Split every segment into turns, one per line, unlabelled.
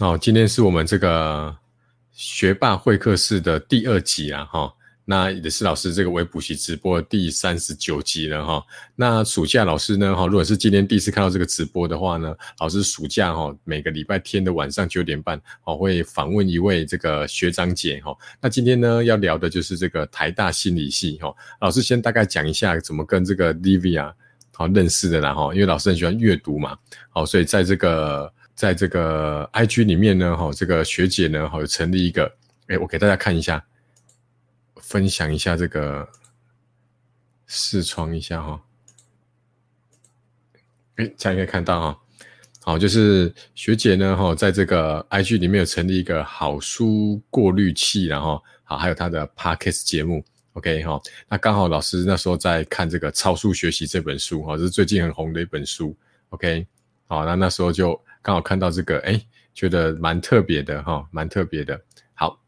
哦，今天是我们这个学霸会客室的第二集啊，哈。那也是老师这个微补习直播第三十九集了哈。那暑假老师呢哈，如果是今天第一次看到这个直播的话呢，老师暑假哈每个礼拜天的晚上九点半哦会访问一位这个学长姐哈。那今天呢要聊的就是这个台大心理系哈。老师先大概讲一下怎么跟这个 Livia 好认识的啦哈，因为老师很喜欢阅读嘛，好，所以在这个在这个 IG 里面呢哈，这个学姐呢好成立一个，哎，我给大家看一下。分享一下这个试窗一下哈，哎，大家可以看到哈，好，就是学姐呢哈，在这个 IG 里面有成立一个好书过滤器，然后好，还有她的 Podcast 节目，OK 哈，那刚好老师那时候在看这个超速学习这本书哈，这是最近很红的一本书，OK，好，那那时候就刚好看到这个，哎，觉得蛮特别的哈，蛮特别的。好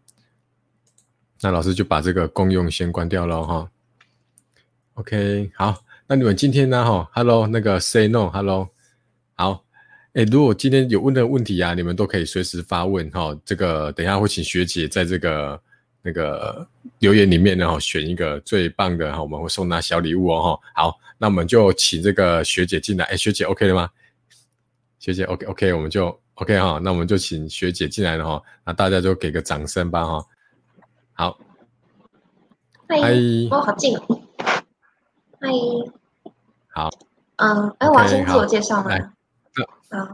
那老师就把这个公用先关掉了哈。OK，好，那你们今天呢？哈，Hello，那个 Say No，Hello，好，哎，如果今天有问的问题啊，你们都可以随时发问哈。这个等一下会请学姐在这个那个留言里面呢，哈，选一个最棒的哈，我们会送她小礼物哦哈。好，那我们就请这个学姐进来。哎，学姐 OK 了吗？学姐 OK，OK，我们就 OK 哈。那我们就请学姐进来了哈。那大家就给个掌声吧哈。好，
嗨，哦，好近哦，嗨，
好，
嗯，哎，我要先自我介绍吗？嗯，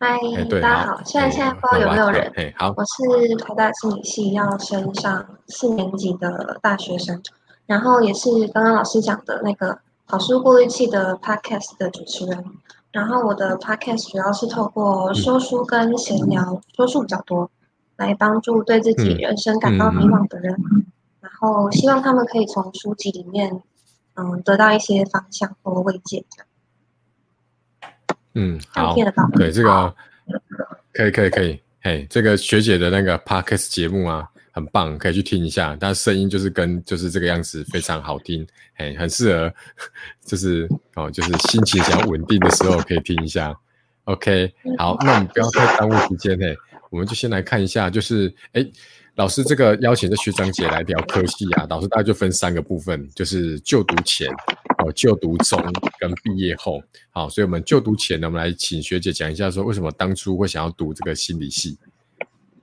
嗨，大家好，现在现在不知道有没有人？
好，
我是台大心理系要升上四年级的大学生，然后也是刚刚老师讲的那个好书过滤器的 podcast 的主持人，然后我的 podcast 主要是透过说书跟闲聊，说书比较多。来帮助对自己人生感到迷茫的人，然后希望他们可以从书籍里面，嗯，得到一些方向或慰藉。
嗯，好，对这个可以可以可以，嘿，这个学姐的那个 podcast 节目啊，很棒，可以去听一下。但声音就是跟就是这个样子，非常好听，嘿，很适合，就是哦，就是心情想要稳定的时候可以听一下。OK，好，那我们不要太耽误时间，嘿。我们就先来看一下，就是哎，老师这个邀请的学长姐来聊科系啊，老师大概就分三个部分，就是就读前、哦就读中跟毕业后。好，所以我们就读前呢，我们来请学姐讲一下，说为什么当初会想要读这个心理系。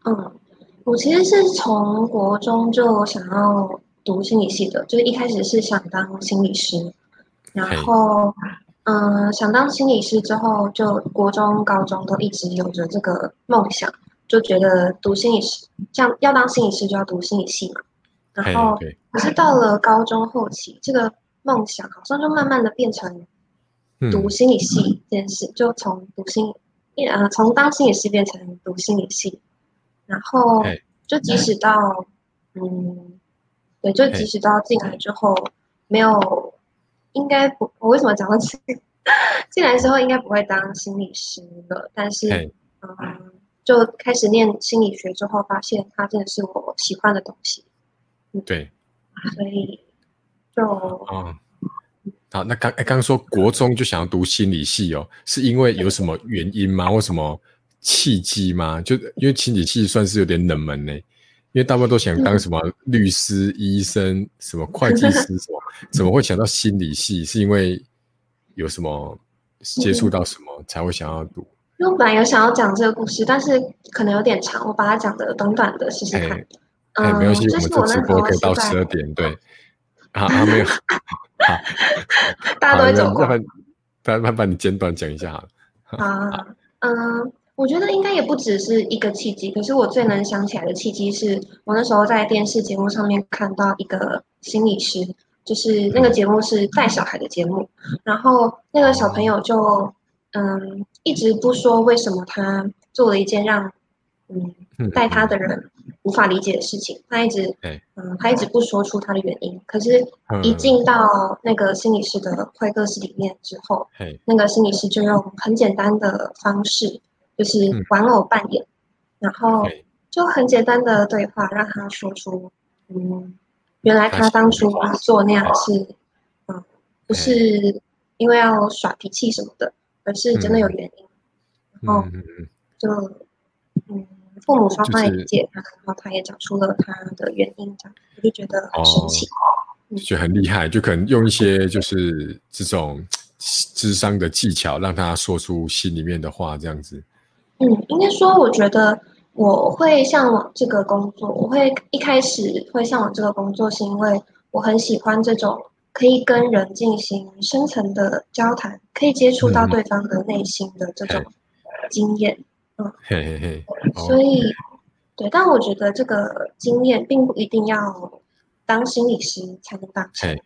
嗯，我其实是从国中就想要读心理系的，就是一开始是想当心理师，然后。嗯，想当心理师之后，就国中、高中都一直有着这个梦想，就觉得读心理师，像要当心理师就要读心理系嘛。然后，可是到了高中后期，这个梦想好像就慢慢的变成读心理系这件事，就从读心，呃，从当心理师变成读心理系。然后，就即使到，嗯，对，就即使到进来之后，没有。应该不，我为什么讲到进进来之后应该不会当心理师了？但是，嗯，就开始念心理学之后，发现它真的是我喜欢的东西。
对，
所以就
嗯，好，那刚刚说国中就想要读心理系哦，是因为有什么原因吗？或什么契机吗？就因为心理系算是有点冷门呢。因为大部分都想当什么律师、医生、什么会计师什么，怎么会想到心理系？是因为有什么接触到什么才会想要读？
因为我本来有想要讲这个故事，但是可能有点长，我把它讲的短短的试试看。
哎，没关系，我们这直播可以到十二点，对。好，没有。好，
大家都会走过。
大家把你简短讲一下
好。啊，嗯。我觉得应该也不只是一个契机，可是我最能想起来的契机是我那时候在电视节目上面看到一个心理师，就是那个节目是带小孩的节目，然后那个小朋友就嗯一直不说为什么他做了一件让嗯带他的人无法理解的事情，他一直嗯他一直不说出他的原因，可是一进到那个心理师的会客室里面之后，那个心理师就用很简单的方式。就是玩偶扮演，然后就很简单的对话，让他说出，嗯，原来他当初做那样是，嗯，不是因为要耍脾气什么的，而是真的有原因。然后就，嗯，父母双方也理解他，然后他也讲出了他的原因，这样我就觉得很神奇，
就很厉害，就可能用一些就是这种智商的技巧，让他说出心里面的话，这样子。
嗯，应该说，我觉得我会向往这个工作，我会一开始会向往这个工作，是因为我很喜欢这种可以跟人进行深层的交谈，可以接触到对方的内心的这种经验。
嗯，嘿嘿嘿。
所以，对，但我觉得这个经验并不一定要当心理师才能当。
嘿，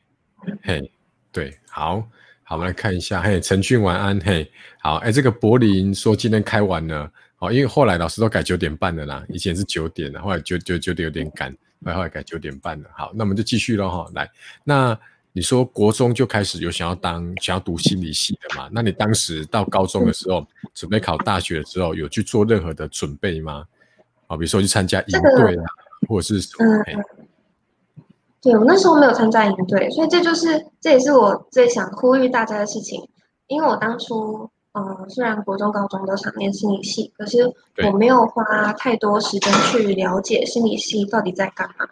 嘿，对，好。好，我们来看一下。嘿，陈俊晚安。嘿，好。哎，这个柏林说今天开完了。好，因为后来老师都改九点半的啦，以前是九点的，后来九九九点有点赶，后来改九点半了。好，那我们就继续了哈。来，那你说国中就开始有想要当想要读心理系的嘛？那你当时到高中的时候，准备考大学的时候，有去做任何的准备吗？啊，比如说去参加营队啊，或者是什么？
对我那时候没有参加营队，所以这就是这也是我最想呼吁大家的事情。因为我当初，嗯，虽然国中、高中都想念心理系，可是我没有花太多时间去了解心理系到底在干嘛。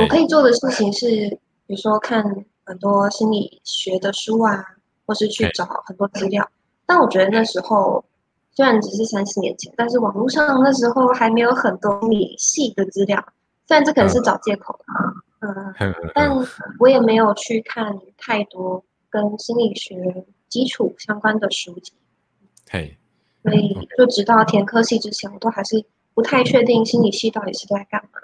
我可以做的事情是，比如说看很多心理学的书啊，或是去找很多资料。但我觉得那时候虽然只是三四年前，但是网络上那时候还没有很多心理系的资料。虽然这可能是找借口啊。嗯，但我也没有去看太多跟心理学基础相关的书籍，
嘿，
所以就直到填科系之前，我都还是不太确定心理系到底是在干嘛。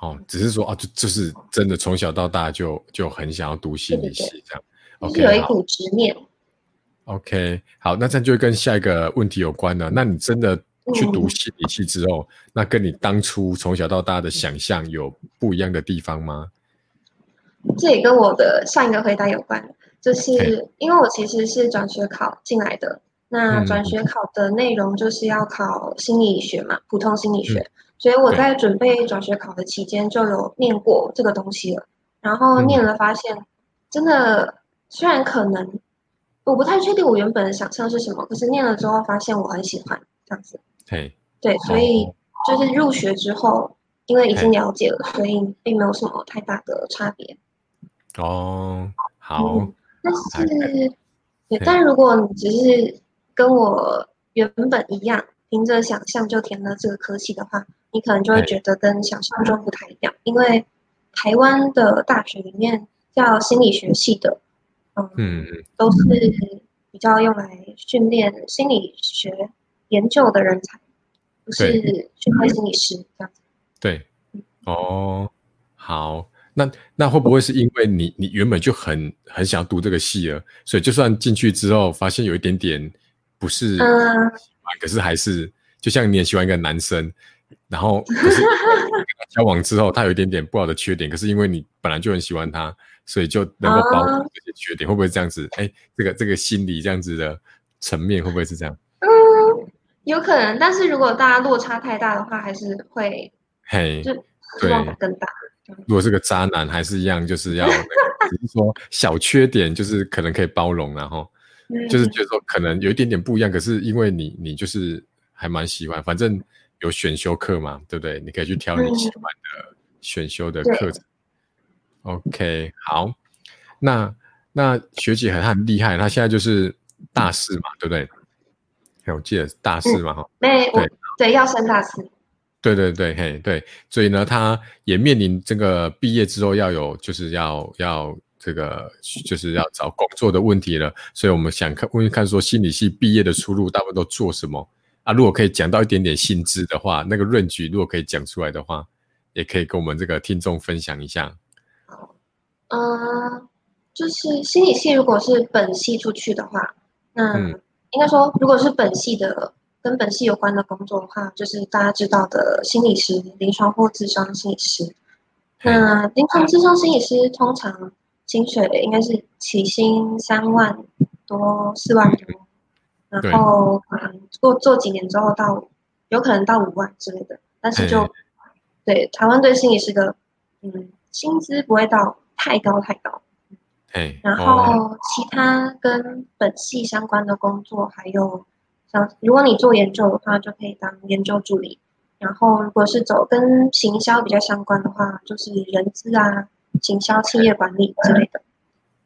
哦，只是说啊，就就是真的从小到大就就很想要读心理系这样，OK，
有一股执念。
OK，好，那这样就跟下一个问题有关了。那你真的？去读心理系之后，那跟你当初从小到大的想象有不一样的地方吗？
这也跟我的上一个回答有关，就是因为我其实是转学考进来的，那转学考的内容就是要考心理学嘛，普通心理学，所以我在准备转学考的期间就有念过这个东西了，然后念了发现，真的虽然可能我不太确定我原本的想象是什么，可是念了之后发现我很喜欢这样子。
对
对，所以就是入学之后，因为已经了解了，所以并没有什么太大的差别。
哦，好。
但是，对，但如果你只是跟我原本一样，凭着想象就填了这个科系的话，你可能就会觉得跟想象中不太一样。因为台湾的大学里面叫心理学系的，嗯，都是比较用来训练心理学。研究的人才，不是训练心理师这样子。
对，哦，好，那那会不会是因为你你原本就很很想读这个系了，所以就算进去之后发现有一点点不是喜欢，可是还是就像你也喜欢一个男生，然后可是 交往之后他有一点点不好的缺点，可是因为你本来就很喜欢他，所以就能够包容这些缺点，会不会这样子？哎，这个这个心理这样子的层面会不会是这样？
有可能，但是如果大家落差太大的话，还是会
嘿，
就失望更大。
如果是个渣男，还是一样，就是要只是说小缺点，就是可能可以包容，然后就是觉得说可能有一点点不一样，可是因为你你就是还蛮喜欢，反正有选修课嘛，对不对？你可以去挑你喜欢的选修的课程。OK，好，那那学姐很很厉害，她现在就是大四嘛，对不对？我记得大四嘛，哈，
对对，要升大四，
对对对，嘿，对，所以呢，他也面临这个毕业之后要有，就是要要这个，就是要找工作的问题了。所以我们想看问看说，心理系毕业的出路大部分都做什么啊？如果可以讲到一点点薪资的话，那个论据如果可以讲出来的话，也可以跟我们这个听众分享一下。
嗯，就是心理系如果是本系出去的话，那。应该说，如果是本系的跟本系有关的工作的话，就是大家知道的心理师、临床或智商心理师。那临床智商心理师通常薪水应该是起薪三万多、四万多，然后可能做做几年之后到有可能到五万之类的。但是就对台湾对心理师的嗯薪资不会到太高太高。然后其他跟本系相关的工作，还有像如果你做研究的话，就可以当研究助理。然后如果是走跟行销比较相关的话，就是人资啊、行销、企业管理之类的。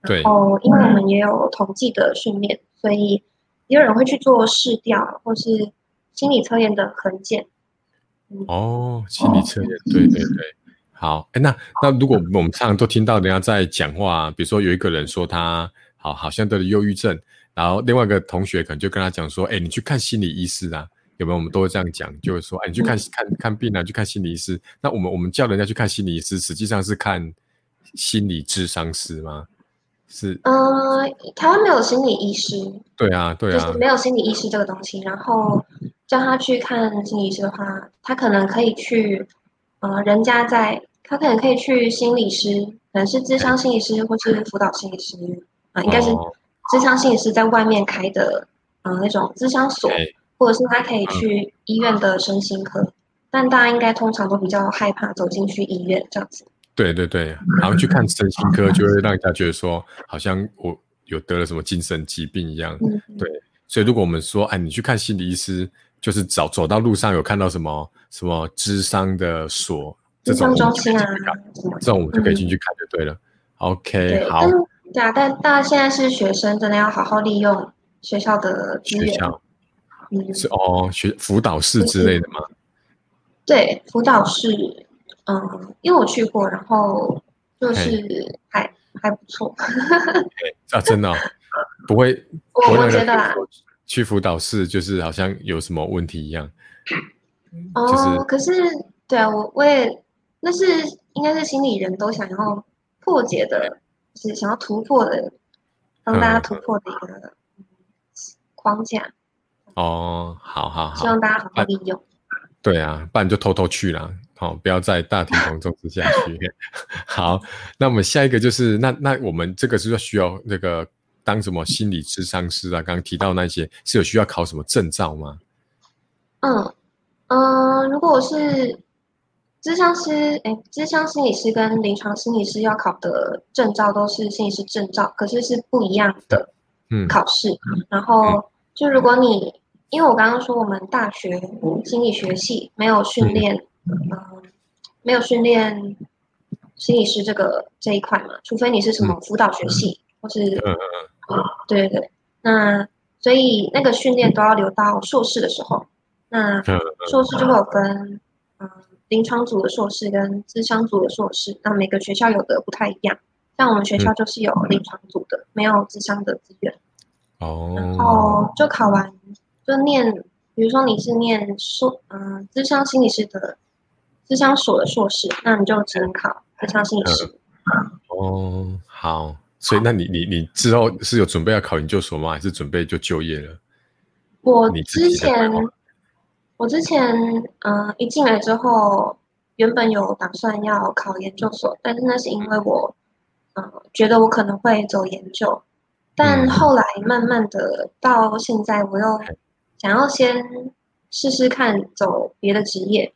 对。
然后，因为我们也有统计的训练，所以也有人会去做试调或是心理测验的横检。
哦，心理测验，对对对。好，哎，那那如果我们常常都听到人家在讲话，比如说有一个人说他好好像得了忧郁症，然后另外一个同学可能就跟他讲说，哎，你去看心理医师啊，有没有？我们都会这样讲，就是说，哎，你去看看看病啊，去看心理医师。那我们我们叫人家去看心理医师，实际上是看心理智商师吗？是，
呃，台湾没有心理医师。
对啊，对
啊，就是没有心理医师这个东西。然后叫他去看心理医师的话，他可能可以去，呃，人家在。他可能可以去心理师，可能是智商心理师或是辅导心理师啊，应该是智商心理师在外面开的，嗯，那种智商所，或者是他可以去医院的身心科，但大家应该通常都比较害怕走进去医院这样子。
对对对，然后去看身心科就会让人家觉得说，好像我有得了什么精神疾病一样。对，所以如果我们说，哎，你去看心理医师，就是走走到路上有看到什么什么智商的锁。这种
中心啊，
这种我们就可以进去看就对了。OK，好。
对啊，但大家现在是学生，真的要好好利用学校的资源。
嗯，是哦，学辅导室之类的吗？
对，辅导室，嗯，因为我去过，然后就是还还不错。
啊，真的不会？
我我觉得
去辅导室就是好像有什么问题一样。
哦，可是对啊，我我也。那是应该是心理人都想要破解的，是想要突破的，帮大家突破的一个框架。
哦，好好好，
希望大家好好利用。
对啊，不然就偷偷去了，好，不要在大庭广众之下去。好，那我们下一个就是，那那我们这个是要需要那个当什么心理智商师啊？刚刚提到那些是有需要考什么证照吗？
嗯嗯，如果是。智商师，哎，智商心理师跟临床心理师要考的证照都是心理师证照，可是是不一样的考试。然后，就如果你，因为我刚刚说我们大学心理学系没有训练，嗯，没有训练心理师这个这一块嘛，除非你是什么辅导学系或是，嗯，对对对，那所以那个训练都要留到硕士的时候，那硕士就会有分，嗯。临床组的硕士跟智商组的硕士，那每个学校有的不太一样。像我们学校就是有临床组的，没有智商的资源。
哦。
然后就考完，就念，比如说你是念硕，嗯，智商心理师的智商所的硕士，那你就只能考智商心理师。
哦，好。所以那你你你之后是有准备要考研究所吗？还是准备就就业了？
我之前。我之前嗯一进来之后，原本有打算要考研究所，但是那是因为我嗯觉得我可能会走研究，但后来慢慢的到现在，我又想要先试试看走别的职业，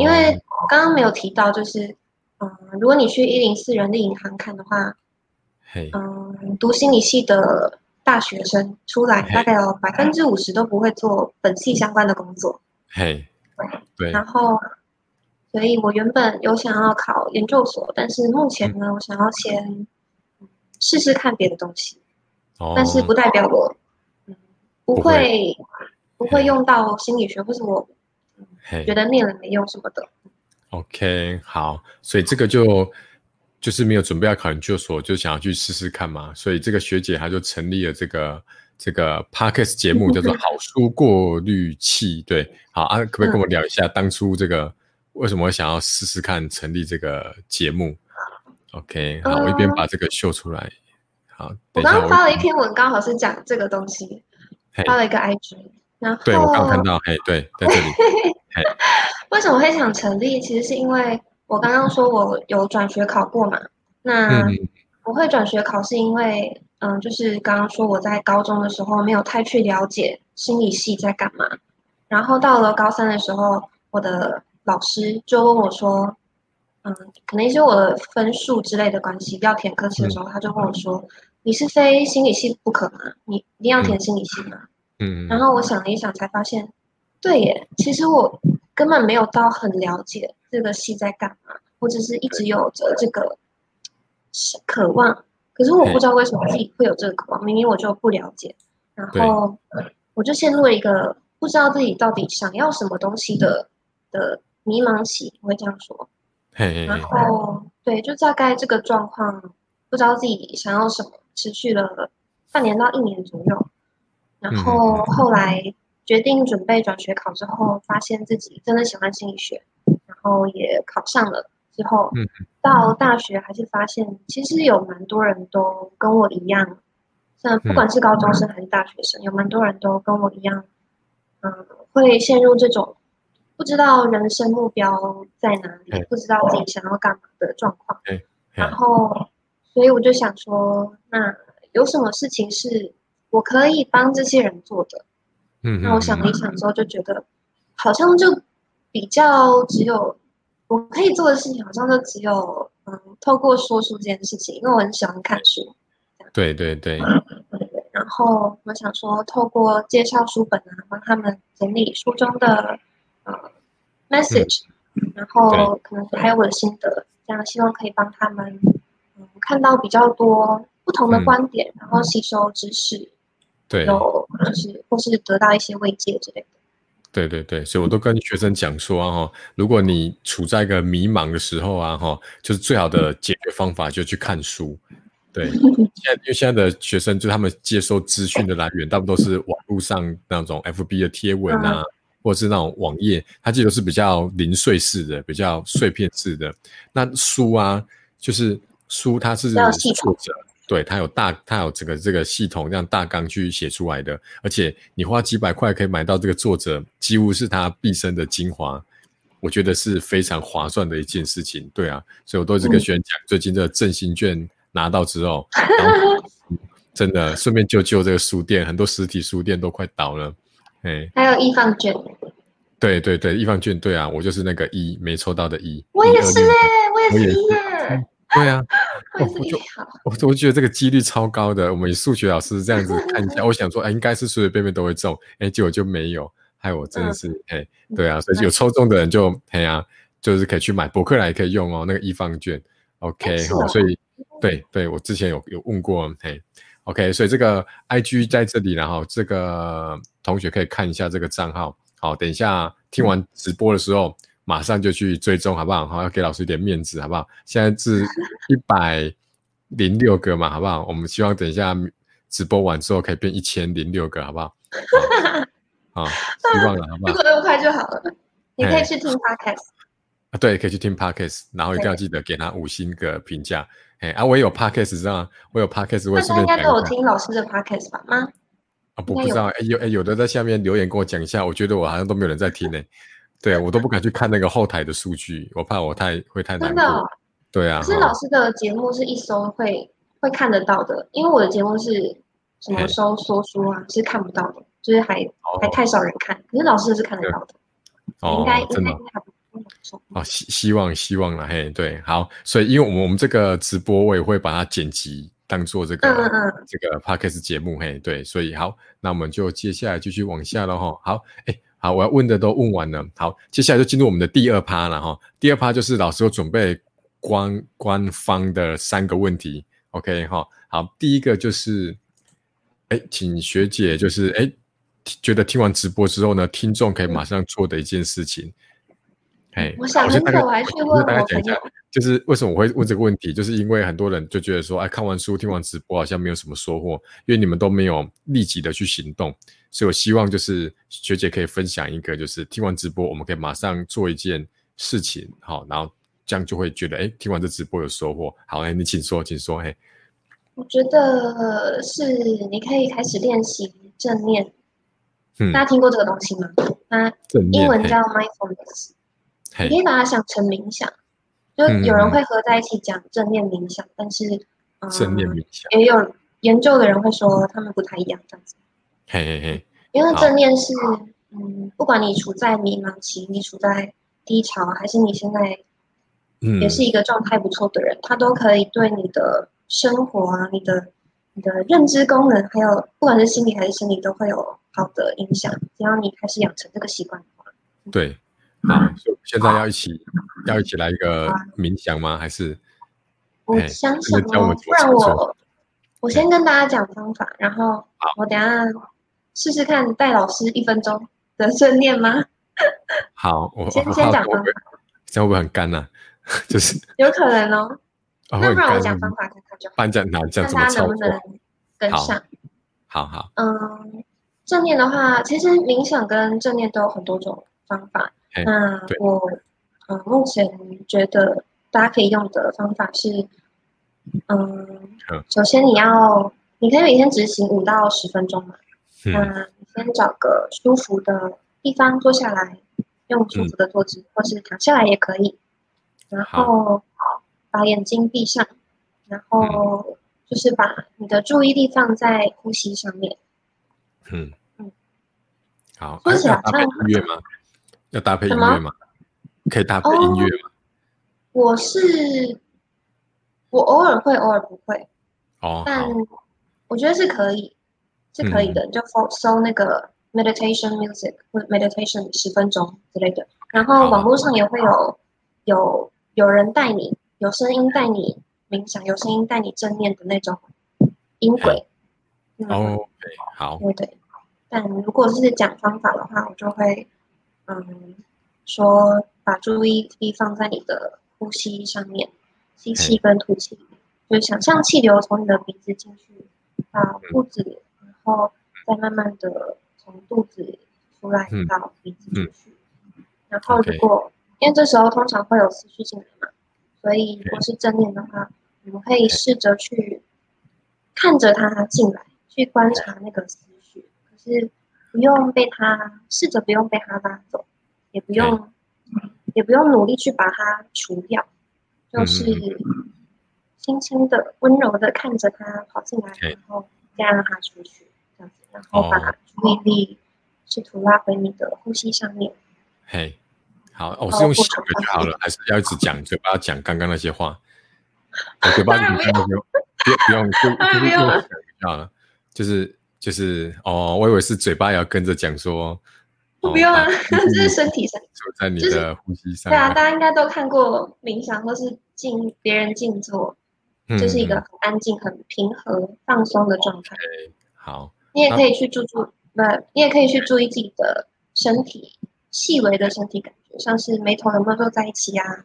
因为刚刚没有提到，就是嗯如果你去一零四人力银行看的话，嗯读心理系的。大学生出来，大概有百分之五十都不会做本系相关的工作。
嘿，对。
然后，所以我原本有想要考研究所，但是目前呢，我想要先试试看别的东西。哦。但是不代表我，不会不会用到心理学，或是我觉得念了没用什么的。
OK，好，所以这个就。就是没有准备要考研究所，就想要去试试看嘛，所以这个学姐她就成立了这个这个 podcast 节目，叫做好书过滤器。对，好啊，可不可以跟我聊一下当初这个为什么想要试试看成立这个节目？OK，好，我一边把这个秀出来。好，
我刚刚发了一篇文，刚好是讲这个东西，发了一个 IG，然后
对我刚看到，嘿，对，在这里。
为什么会想成立？其实是因为。我刚刚说我有转学考过嘛？那我会转学考是因为，嗯，就是刚刚说我在高中的时候没有太去了解心理系在干嘛，然后到了高三的时候，我的老师就问我说，嗯，可能是我的分数之类的关系要填科系的时候，他就问我说，你是非心理系不可吗？你一定要填心理系吗？嗯，然后我想了一想，才发现，对耶，其实我根本没有到很了解这个戏在干嘛，或者是一直有着这个渴望。可是我不知道为什么自己会有这个渴望，明明我就不了解，然后我就陷入了一个不知道自己到底想要什么东西的的迷茫期，我会这样说。然后对，就大概这个状况，不知道自己想要什么，持续了半年到一年左右。然后后来决定准备转学考之后，发现自己真的喜欢心理学，然后也考上了。之后，到大学还是发现，其实有蛮多人都跟我一样，像不管是高中生还是大学生，有蛮多人都跟我一样，嗯，会陷入这种不知道人生目标在哪里，不知道自己想要干嘛的状况。然后，所以我就想说，那有什么事情是我可以帮这些人做的？嗯，那我想了一想之后，就觉得好像就比较只有。我可以做的事情好像就只有，嗯，透过说书这件事情，因为我很喜欢看书。
对对对。
然后我想说，透过介绍书本啊，帮他们整理书中的呃 message，然后可能还有我的心得，这样希望可以帮他们嗯看到比较多不同的观点，然后吸收知识，
对，
有就是或是得到一些慰藉之类的。
对对对，所以我都跟学生讲说啊哈，如果你处在一个迷茫的时候啊哈，就是最好的解决方法就去看书。对，现在因为现在的学生就他们接收资讯的来源，大部分都是网络上那种 FB 的贴文啊，或者是那种网页，它这都是比较零碎式的、比较碎片式的。那书啊，就是书，它是作者。对，它有大，它有整个这个系统，这样大纲去写出来的，而且你花几百块可以买到这个作者几乎是他毕生的精华，我觉得是非常划算的一件事情。对啊，所以我都是跟学员讲，最近的振兴券拿到之后，真的顺便救救这个书店，很多实体书店都快倒了。
哎，还有易放券。
对对对，易放券，对啊，我就是那个一没抽到的一。
我也是哎，我也是一耶。
对啊，我就我我觉得这个几率超高的。我们数学老师这样子看一下，我想说，哎，应该是随随便便都会中，哎，结果就没有，害我真的是，哎，对啊，所以有抽中的人就，哎呀，就是可以去买博客来可以用哦，那个一方券，OK，所以对对，我之前有有问过，嘿，OK，所以这个 IG 在这里，然后这个同学可以看一下这个账号，好，等一下听完直播的时候。马上就去追踪，好不好？好，要给老师一点面子，好不好？现在是一百零六个嘛，好不好？我们希望等一下直播完之后可以变一千零六个，好不好？好，希望了，好不好？
如果那么快就好了。你可以去听 podcast
啊，对，可以去听 podcast，然后一定要记得给他五星个评价。哎啊，我也有 podcast，知道吗？我有 podcast，我顺便
应该都有听老师的 podcast 吧？吗？
啊，不不知道，哎有哎有的在下面留言跟我讲一下，我觉得我好像都没有人在听呢。对，我都不敢去看那个后台的数据，我怕我太会太难过。对啊，
可是老师的节目是一搜会会看得到的，因为我的节目是什么搜说书啊，是看不到的，就是还还太少人看。可是老师是看得到的，应该应该还不错。
哦，希希望希望了嘿，对，好，所以因为我们我们这个直播我也会把它剪辑当做这个这个 podcast 节目嘿，对，所以好，那我们就接下来继续往下了哈。好，哎。好，我要问的都问完了。好，接下来就进入我们的第二趴了哈。第二趴就是老师有准备官官方的三个问题。OK 哈。好，第一个就是，哎，请学姐就是哎，觉得听完直播之后呢，听众可以马上做的一件事情。
哎，我想很久还是问我朋友。
就是为什么我会问这个问题，就是因为很多人就觉得说，哎，看完书、听完直播好像没有什么收获，因为你们都没有立即的去行动，所以我希望就是学姐可以分享一个，就是听完直播，我们可以马上做一件事情，好，然后这样就会觉得，哎，听完这直播有收获。好，哎，你请说，请说，嘿。
我觉得是你可以开始练习正念。嗯。大家听过这个东西吗？它英文叫 mindfulness，你可以把它想成冥想。就有人会合在一起讲正念冥想，但是
正念冥想
也有研究的人会说他们不太一样这样子。
嘿嘿嘿，
因为正念是嗯，不管你处在迷茫期，你处在低潮，还是你现在嗯。也是一个状态不错的人，他都可以对你的生活啊、你的你的认知功能，还有不管是心理还是生理，都会有好的影响。只要你开始养成这个习惯的话，
对。好，现在要一起要一起来一个冥想吗？还是
我想想哦，不然我？我先跟大家讲方法，然后我等下试试看带老师一分钟的正念吗？
好，我
先先讲方法，
这样会不会很干呢？就是
有可能哦。那不然我讲方法看看就好。
办讲哪讲怎
么操作？跟上。
好好。
嗯，正念的话，其实冥想跟正念都有很多种方法。那我呃，目前觉得大家可以用的方法是，嗯，首先你要，你可以每天执行五到十分钟嘛。那你先找个舒服的地方坐下来，用舒服的坐姿，或是躺下来也可以。然后把眼睛闭上，然后就是把你的注意力放在呼吸上面。
嗯嗯，好，说起来像音乐吗？要搭配音乐吗？可以搭配音乐吗？
我是我偶尔会，偶尔不会。
哦，
但我觉得是可以，是可以的。就搜搜那个 meditation music 或 meditation 十分钟之类的，然后网络上也会有有有人带你，有声音带你冥想，有声音带你正念的那种音轨。
哦，好，
对对。但如果是讲方法的话，我就会。嗯，说把注意力放在你的呼吸上面，吸气跟吐气，就想象气流从你的鼻子进去到肚子，然后再慢慢的从肚子出来到鼻子出去。然后如果因为这时候通常会有思绪进来嘛，所以如果是正念的话，我们可以试着去看着它进来，去观察那个思绪，可是。不用被他试着不用被他拉走，也不用，也不用努力去把它除掉，就是轻轻的、温柔的看着他跑进来，然后再让他出去，然后把注意力试图拉回你的呼吸上面。
嘿，好，我是用想的就好了，还是要一直讲嘴巴讲刚刚那些话？嘴巴讲那些，不不用，就就用讲就好了，就是。就是哦，我以为是嘴巴也要跟着讲说，
不用啊，这是身体上，
在你的呼吸上。
对啊，大家应该都看过冥想或是静别人静坐，就是一个很安静、很平和、放松的状态。
好，
你也可以去注注，那，你也可以去注意自己的身体细微的身体感觉，像是眉头有没有皱在一起啊？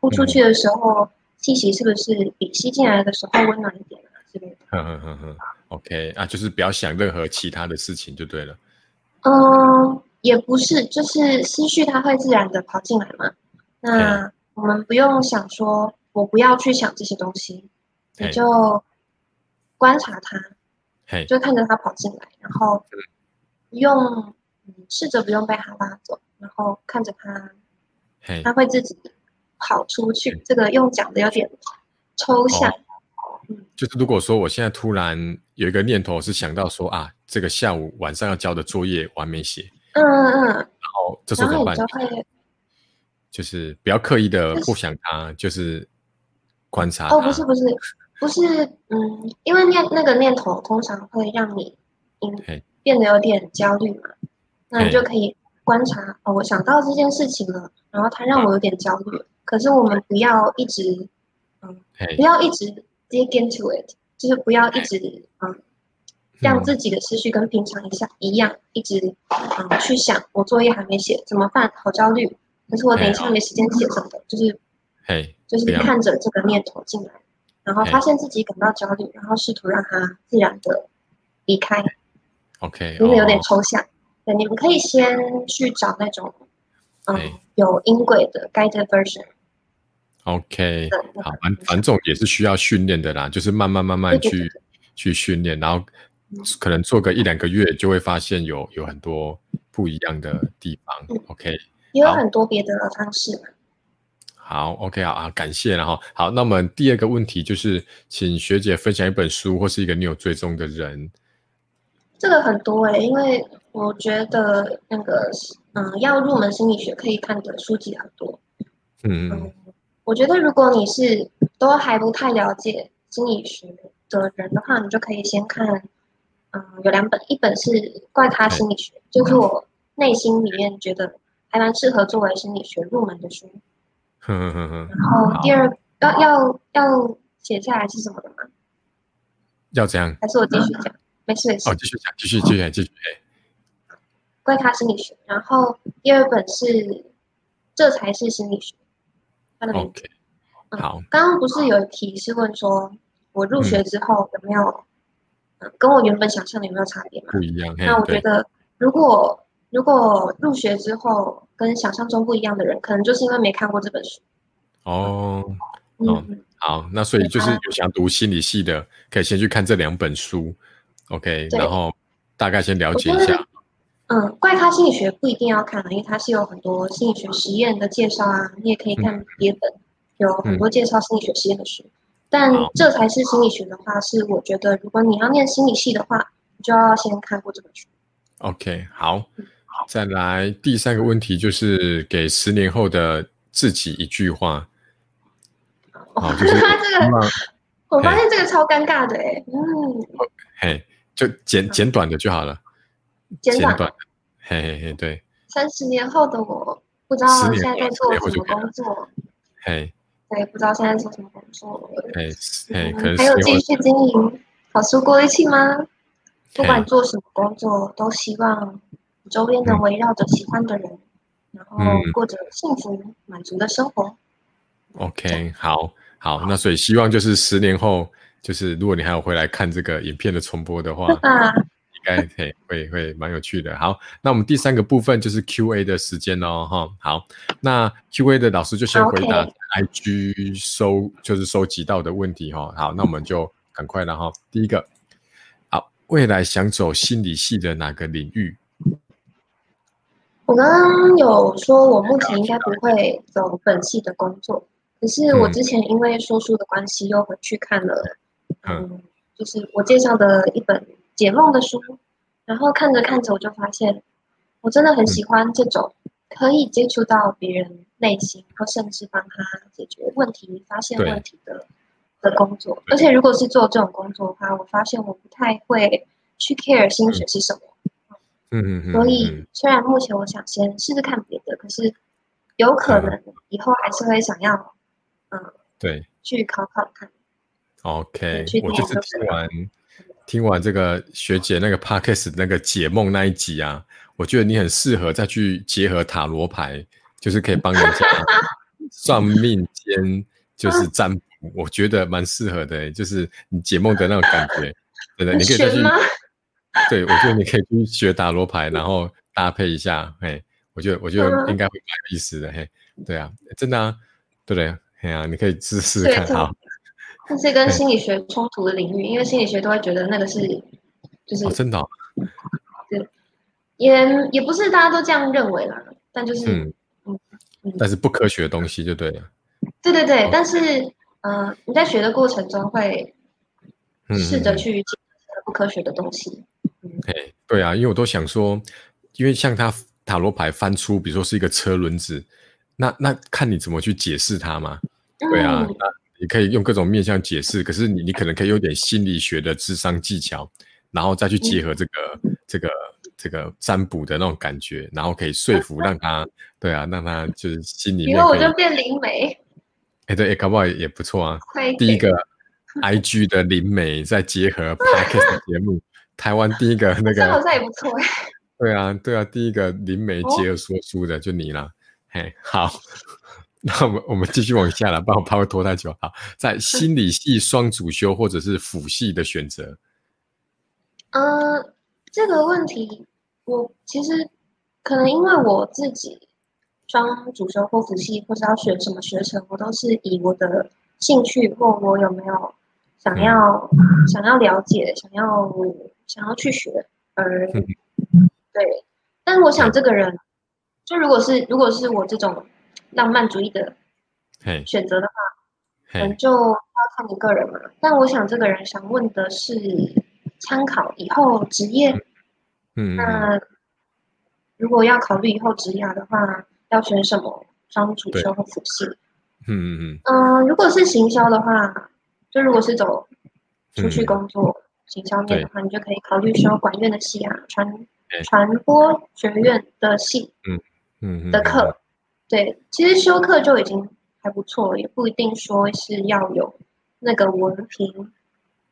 呼出去的时候，气息是不是比吸进来的时候温暖一点啊？之类的。
哼哼哼哼。OK 啊，就是不要想任何其他的事情就对了。
嗯，也不是，就是思绪它会自然的跑进来嘛。那我们不用想说，我不要去想这些东西，你就观察它，就看着他跑进来，然后用试着不用被他拉走，然后看着它，它会自己跑出去。这个用讲的有点抽象。
就是如果说我现在突然有一个念头是想到说啊，这个下午晚上要交的作业我还没写，
嗯嗯嗯，
然后这时候怎么办？就是不要刻意的不想他，就是观察。
哦，不是不是 不是，嗯，因为念那个念头通常会让你嗯变得有点焦虑嘛，那你就可以观察哦，我想到这件事情了，然后它让我有点焦虑，可是我们不要一直嗯，不要一直。Dig into it，就是不要一直嗯，让自己的思绪跟平常一下一样，一直嗯去想我作业还没写怎么办？好焦虑，可是我等一下没时间写什么的，就是
嘿，
就是看着这个念头进来，然后发现自己感到焦虑，然后试图让它自然的离开。
OK，
因为有点抽象，对，你们可以先去找那种嗯有音轨的 guided version。
OK，好，反反正也是需要训练的啦，就是慢慢慢慢去去训练，然后可能做个一两个月，就会发现有有很多不一样的地方。OK，
也有很多别的方式。
好，OK 好啊，感谢。了哈好，那我们第二个问题就是，请学姐分享一本书或是一个你有追踪的人。
这个很多哎，因为我觉得那个嗯，要入门心理学可以看的书籍很多。嗯。我觉得，如果你是都还不太了解心理学的人的话，你就可以先看，嗯，有两本，一本是《怪咖心理学》，就是我内心里面觉得还还蛮适合作为心理学入门的书。
哼哼哼。
然后第二要要要写下来是什么的吗？
要怎样？
还是我继续讲？没事没事。
哦，继续讲，继续继续继续。
怪咖心理学。然后第二本是这才是心理学。它的名字。
好。
刚刚不是有提是问说，我入学之后有没有，嗯，跟我原本想象的有没有差别吗？
不一样。
那我觉得，如果如果入学之后跟想象中不一样的人，可能就是因为没看过这本书。
哦。嗯。好，那所以就是有想读心理系的，可以先去看这两本书，OK，然后大概先了解一下。
嗯，怪咖心理学不一定要看因为它是有很多心理学实验的介绍啊，你也可以看别本，有很多介绍心理学实验的书。但这才是心理学的话，是我觉得如果你要念心理系的话，你就要先看过这本书。
OK，好，再来第三个问题就是给十年后的自己一句话。
哦，这个，我发现这个超尴尬的哎，嗯，
嘿，就简简短的就好了，
简短，
嘿嘿嘿，对。
三十年后的我，不知道现在在做什么工作，
嘿，
对，不知道现在做什么工作，
嘿，嘿，可能
还有继续经营好书过滤器吗？不管做什么工作，都希望周边的围绕着喜欢的人，然后过着幸福满足的生活。
OK，好。好，那所以希望就是十年后，就是如果你还有回来看这个影片的重播的话，应该会会会蛮有趣的。好，那我们第三个部分就是 Q&A 的时间哦，哈。好，那 Q&A 的老师就先回答 IG 收就是收集到的问题哈。好，那我们就赶快了哈。第一个，好，未来想走心理系的哪个领域？
我刚刚有说，我目前应该不会走本系的工作。可是我之前因为说书的关系，又回去看了，嗯，就是我介绍的一本解梦的书，然后看着看着，我就发现，我真的很喜欢这种可以接触到别人内心，或甚至帮他解决问题、发现问题的的工作。而且如果是做这种工作的话，我发现我不太会去 care 薪水是什么，
嗯嗯嗯。
所以虽然目前我想先试试看别的，可是有可能以后还是会想要。嗯，
对，
去考考看。
OK，我就是听完听完这个学姐那个 Podcast 那个解梦那一集啊，我觉得你很适合再去结合塔罗牌，就是可以帮人家 算命兼就是占卜，我觉得蛮适合的，就是你解梦的那种感觉，对的，你可以再去。对，我觉得你可以去学塔罗牌，然后搭配一下，嘿，我觉得我觉得应该会蛮有意思的，嘿，对啊，真的啊，对不对？哎呀，你可以试试看啊。
这是跟心理学冲突的领域，因为心理学都会觉得那个是，就是
真的。
对，也也不是大家都这样认为啦，但就是嗯
嗯，但是不科学的东西就对了。
对对对，但是嗯，你在学的过程中会试着去解不科学的东西。
哎，对啊，因为我都想说，因为像他塔罗牌翻出，比如说是一个车轮子。那那看你怎么去解释它嘛？对啊，那你可以用各种面向解释，可是你你可能可以有点心理学的智商技巧，然后再去结合这个这个这个占卜的那种感觉，然后可以说服让他，对啊，让他就是心里面。以
后我就变灵媒。
哎，对，搞不好也不错啊。第一个 I G 的灵媒再结合 Podcast 节目，台湾第一个那个
好像也不错哎。
对啊，对啊，第一个灵媒结合说书的就你了。嘿，好，那我们我们继续往下了，不然我怕会拖太久。好，在心理系双主修或者是辅系的选择，
呃，这个问题我其实可能因为我自己双主修或辅系，或者要选什么学程，我都是以我的兴趣或我有没有想要想要了解、想要想要去学而对。但我想这个人。就如果是如果是我这种浪漫主义的选择的话，嗯，就要看你个人嘛。但我想这个人想问的是参考以后职业，
嗯，
那如果要考虑以后职业的话，要选什么双主修和辅系？
嗯嗯嗯。
嗯，如果是行销的话，就如果是走出去工作行销面的话，你就可以考虑修管院的系啊，传传播学院的系。
嗯。嗯
的课，对，其实修课就已经还不错了，也不一定说是要有那个文凭，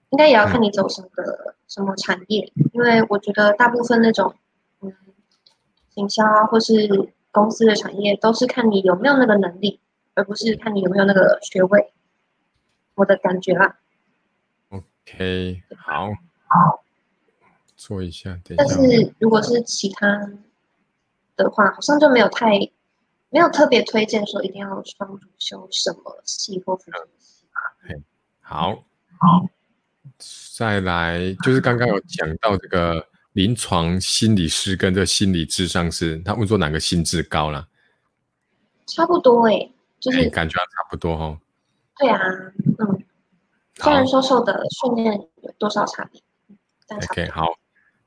应该也要看你走什么的什么产业，因为我觉得大部分那种嗯，营销啊或是公司的产业都是看你有没有那个能力，而不是看你有没有那个学位，我的感觉啦。
OK，好，
好，
做一下，等一下。
但是如果是其他的话，好像就没有太没有特别推荐说一定要双主修什么系或辅助系。
好，好，再来就是刚刚有讲到这个临床心理师跟这心理智商师，他问说哪个心智高了？
差不多哎，就是
感觉差不多哦。
对啊，嗯。虽然说受的训练有多少差别
，OK，好，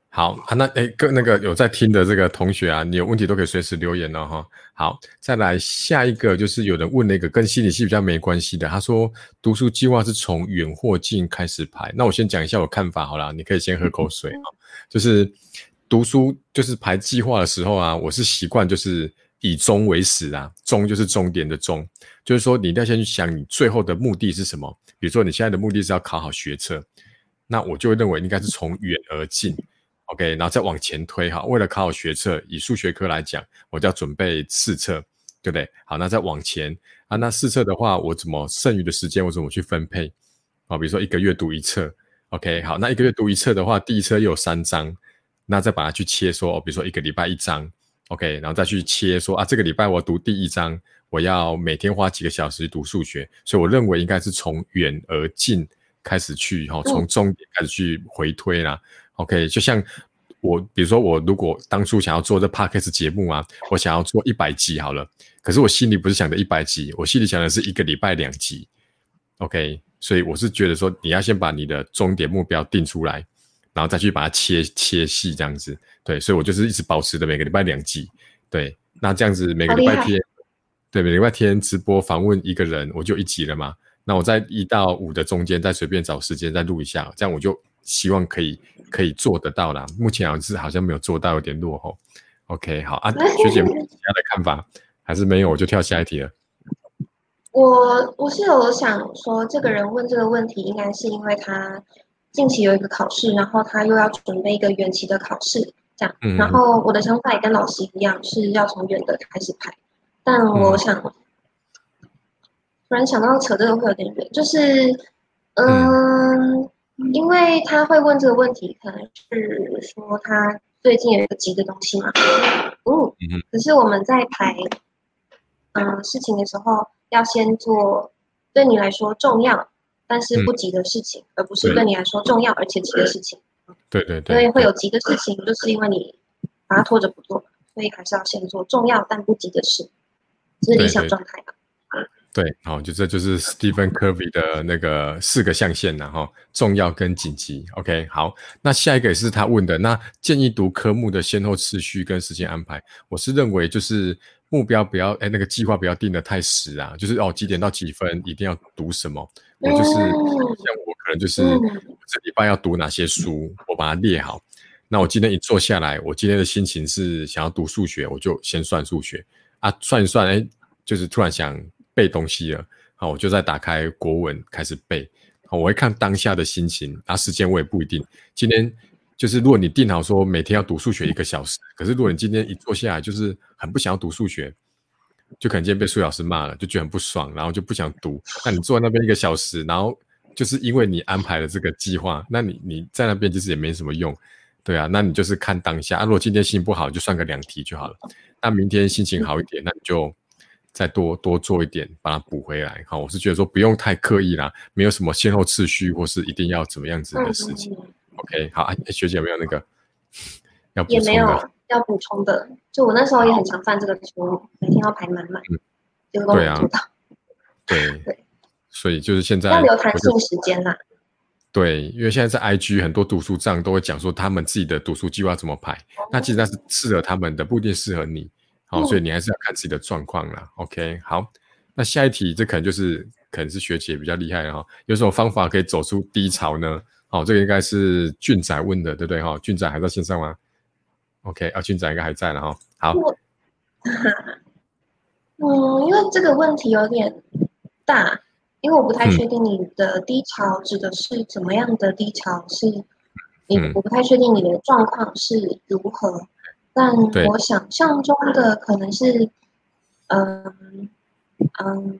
好啊，那哎，跟那个有在听的这个同学啊，你有问题都可以随时留言哦，哈。好，再来下一个就是有人问那个跟心理系比较没关系的，他说读书计划是从远或近开始排，那我先讲一下我看法好了，你可以先喝口水啊。就是读书就是排计划的时候啊，我是习惯就是以终为始啊，终就是终点的终，就是说你一定要先去想你最后的目的是什么。比如说你现在的目的是要考好学测，那我就认为应该是从远而近，OK，然后再往前推哈。为了考好学测，以数学科来讲，我就要准备试测，对不对？好，那再往前啊，那试测的话，我怎么剩余的时间我怎么去分配？啊，比如说一个月读一册，OK，好，那一个月读一册的话，第一册又有三章，那再把它去切说，比如说一个礼拜一章，OK，然后再去切说啊，这个礼拜我读第一章。我要每天花几个小时读数学，所以我认为应该是从远而近开始去，哈，从终点开始去回推啦。OK，就像我，比如说我如果当初想要做这 Podcast 节目啊，我想要做一百集好了，可是我心里不是想着一百集，我心里想的是一个礼拜两集。OK，所以我是觉得说，你要先把你的终点目标定出来，然后再去把它切切细这样子。对，所以我就是一直保持的每个礼拜两集。对，那这样子每个礼拜天。对，每个礼拜天直播访问一个人，我就一集了嘛。那我在一到五的中间再随便找时间再录一下，这样我就希望可以可以做得到啦。目前好像是好像没有做到，有点落后。OK，好啊，学姐其他的看法还是没有，我就跳下一题了。
我我是有想说，这个人问这个问题，应该是因为他近期有一个考试，然后他又要准备一个远期的考试，这样。然后我的想法也跟老师一样，是要从远的开始排。但我想，突然想到扯这个会有点远，就是，嗯，因为他会问这个问题，可能是说他最近有一个急的东西嘛，嗯，可是我们在排，嗯，事情的时候，要先做对你来说重要但是不急的事情，而不是对你来说重要而且急的事情。
对对对，
因为会有急的事情，就是因为你把它拖着不做，所以还是要先做重要但不急的事。这是理想状态吧？
对，好，就这就是 Stephen Curvy 的那个四个象限然后重要跟紧急。OK，好，那下一个也是他问的，那建议读科目的先后次序跟时间安排，我是认为就是目标不要，哎，那个计划不要定的太死啊，就是哦几点到几分一定要读什么，我就是像我可能就是这礼拜要读哪些书，我把它列好，那我今天一坐下来，我今天的心情是想要读数学，我就先算数学。啊，算一算，哎，就是突然想背东西了，好，我就再打开国文开始背。好，我会看当下的心情，啊，时间我也不一定。今天就是，如果你定好说每天要读数学一个小时，可是如果你今天一坐下来就是很不想要读数学，就可能今天被数老师骂了，就觉得很不爽，然后就不想读。那你坐在那边一个小时，然后就是因为你安排了这个计划，那你你在那边其实也没什么用，对啊，那你就是看当下。啊，如果今天心情不好，就算个两题就好了。那明天心情好一点，那你就再多多做一点，把它补回来。好，我是觉得说不用太刻意啦，没有什么先后次序或是一定要怎么样子的事情。OK，好，学姐有没有那个 要补充的？
也没有要补充的。就我那时候也很常犯这个错，每天要排满满，结果都没做到。
对 对，所以就是现在
要留弹性时间啦。
对，因为现在在 IG 很多读书账都会讲说他们自己的读书计划怎么排，那其实那是适合他们的，不一定适合你。好，所以你还是要看自己的状况啦。OK，好，那下一题这可能就是可能是学姐比较厉害哈，有什么方法可以走出低潮呢？好，这个应该是俊仔问的，对不对哈？俊仔还在线上吗？OK，阿，俊仔应该还在了哈。好，
嗯，因为这个问题有点大，因为我不太确定你的低潮指的是怎么样的低潮，是你我不太确定你的状况是如何，但我想象中的可能是，嗯嗯，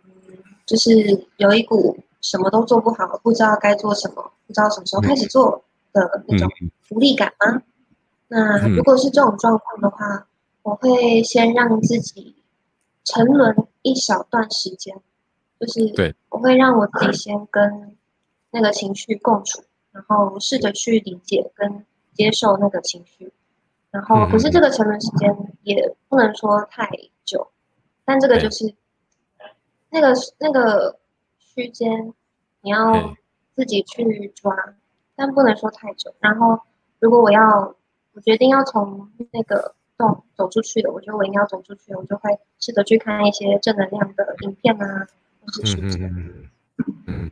就是有一股什么都做不好，不知道该做什么，不知道什么时候开始做的那种无力感吗？那如果是这种状况的话，我会先让自己。沉沦一小段时间，就是我会让我自己先跟那个情绪共处，然后试着去理解跟接受那个情绪，然后可是这个沉沦时间也不能说太久，但这个就是那个那个区间你要自己去抓，但不能说太久。然后如果我要我决定要从那个。走走出去的，我觉得我应该要走出去，我就会试着去看一些正能量的影片啊，或是书籍。嗯
嗯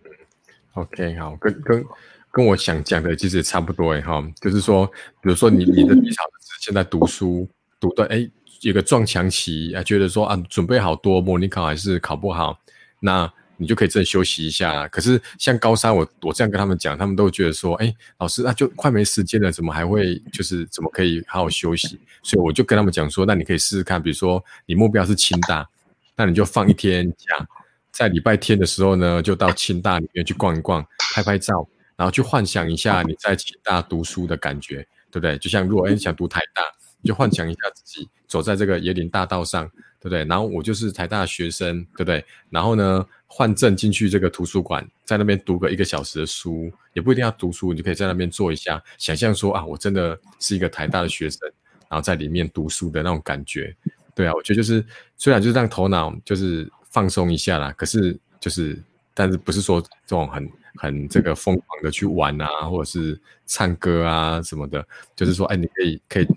OK，好，跟跟跟我想讲的其实也差不多哎哈，就是说，比如说你你的低潮是现在读书读的哎，有个撞墙期啊，觉得说啊准备好多模拟考还是考不好，那。你就可以真的休息一下。可是像高三，我我这样跟他们讲，他们都觉得说，哎，老师，那就快没时间了，怎么还会就是怎么可以好好休息？所以我就跟他们讲说，那你可以试试看，比如说你目标是清大，那你就放一天假，在礼拜天的时候呢，就到清大里面去逛一逛，拍拍照，然后去幻想一下你在清大读书的感觉，对不对？就像如果哎想读台大，你就幻想一下自己走在这个椰林大道上。对不对？然后我就是台大学生，对不对？然后呢，换证进去这个图书馆，在那边读个一个小时的书，也不一定要读书，你就可以在那边坐一下，想象说啊，我真的是一个台大的学生，然后在里面读书的那种感觉。对啊，我觉得就是虽然就是让头脑就是放松一下啦，可是就是，但是不是说这种很很这个疯狂的去玩啊，或者是唱歌啊什么的，就是说，哎，你可以可以走。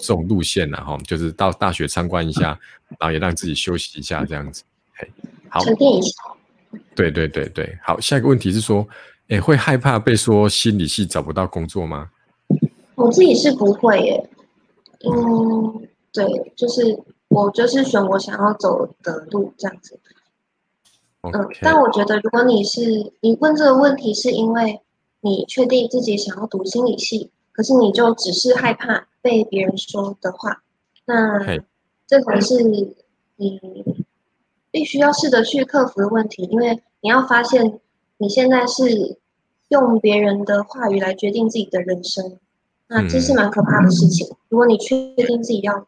这种路线呢，哈，就是到大学参观一下，然后也让自己休息一下，这样子。嘿，好，
沉淀一下。
对对对对，好。下一个问题是说，哎，会害怕被说心理系找不到工作吗？
我自己是不会耶。嗯，对，就是我就是选我想要走的路这样子。
嗯，
但我觉得如果你是你问这个问题，是因为你确定自己想要读心理系，可是你就只是害怕。被别人说的话，那这可能是你必须要试着去克服的问题，因为你要发现你现在是用别人的话语来决定自己的人生，那这是蛮可怕的事情。如果你确定自己要，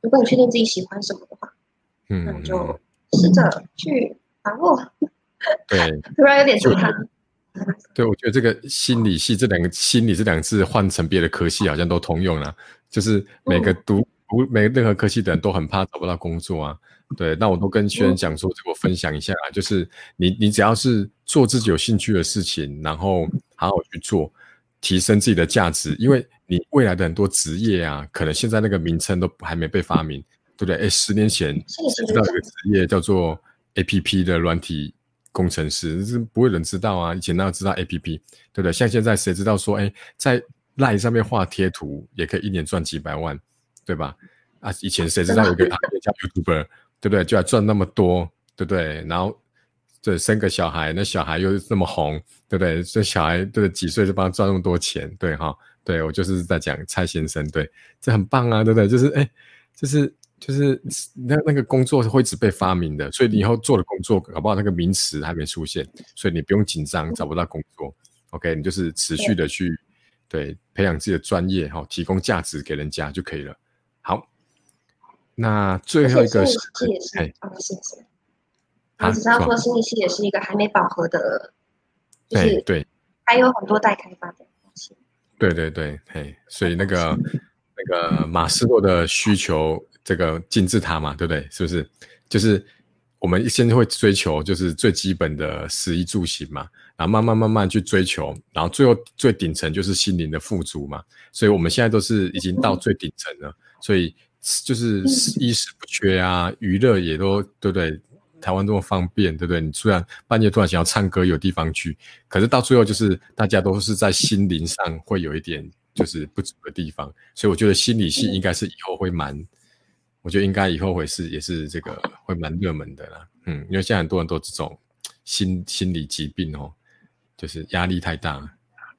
如果你确定自己喜欢什么的话，嗯，那就试着去把握。
对，
突然有点鸡汤。
对，我觉得这个心理系这两个“心理”这两个字换成别的科系，好像都通用了。就是每个读读每个任何科系的人都很怕找不到工作啊。对，那我都跟学员讲说，我分享一下，就是你你只要是做自己有兴趣的事情，然后好好去做，提升自己的价值。因为你未来的很多职业啊，可能现在那个名称都还没被发明，对不对？哎，十年前谁知道有个职业叫做 A P P 的软体？工程师是不会人知道啊，以前那知道 A P P，对不对？像现在谁知道说，哎，在 Line 上面画贴图也可以一年赚几百万，对吧？啊，以前谁知道有个 叫 YouTuber，对不对？就要赚那么多，对不对？然后对生个小孩，那小孩又那么红，对不对？这小孩对几岁就帮他赚那么多钱，对哈？对我就是在讲蔡先生，对，这很棒啊，对不对？就是哎，就是。就是那那个工作会只被发明的，所以你以后做的工作搞不好那个名词还没出现，所以你不用紧张找不到工作。OK，你就是持续的去对培养自己的专业哈，提供价值给人家就可以了。好，那最后一个是
哎，谢谢。我只是要说，心理系也是一个还没饱和的，就是
对，
还有很多待开发的东西。
对对对，嘿，所以那个那个马斯洛的需求。这个金字塔嘛，对不对？是不是？就是我们先会追求，就是最基本的食衣住行嘛，然后慢慢慢慢去追求，然后最后最顶层就是心灵的富足嘛。所以我们现在都是已经到最顶层了，所以就是衣食不缺啊，娱乐也都对不对？台湾这么方便，对不对？你突然半夜突然想要唱歌，有地方去，可是到最后就是大家都是在心灵上会有一点就是不足的地方，所以我觉得心理系应该是以后会蛮。我觉得应该以后会是也是这个会蛮热门的啦。嗯，因为现在很多人都这种心心理疾病哦，就是压力太大，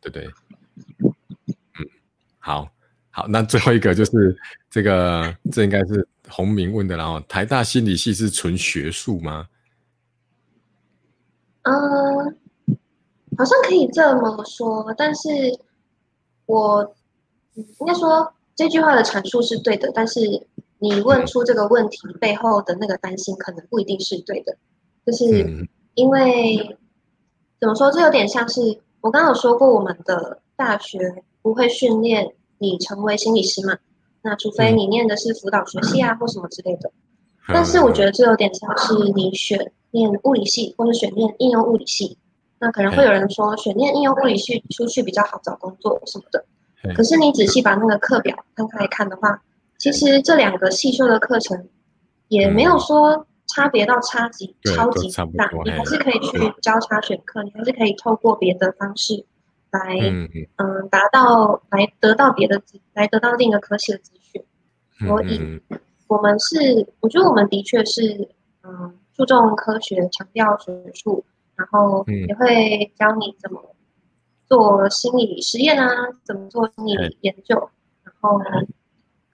对不对？嗯，好，好，那最后一个就是这个，这应该是洪明问的，然后台大心理系是纯学术吗？
嗯，好像可以这么说，但是我应该说这句话的阐述是对的，但是你问出这个问题背后的那个担心，可能不一定是对的，就是因为怎么说，这有点像是我刚刚有说过，我们的大学不会训练你成为心理师嘛，那除非你念的是辅导学系啊或什么之类的，但是我觉得这有点像是你选。念物理系或者选念应用物理系，那可能会有人说选念应用物理系出去比较好找工作什么的。可是你仔细把那个课表摊开来看的话，其实这两个系修的课程也没有说差别到差级超级大，你还是可以去交叉选课，你还是可以透过别的方式来嗯达到来得到别的来得到另一个科系的资讯。所以，我们是我觉得我们的确是嗯。注重科学，强调学术，然后也会教你怎么做心理实验啊，怎么做心理研究。然后，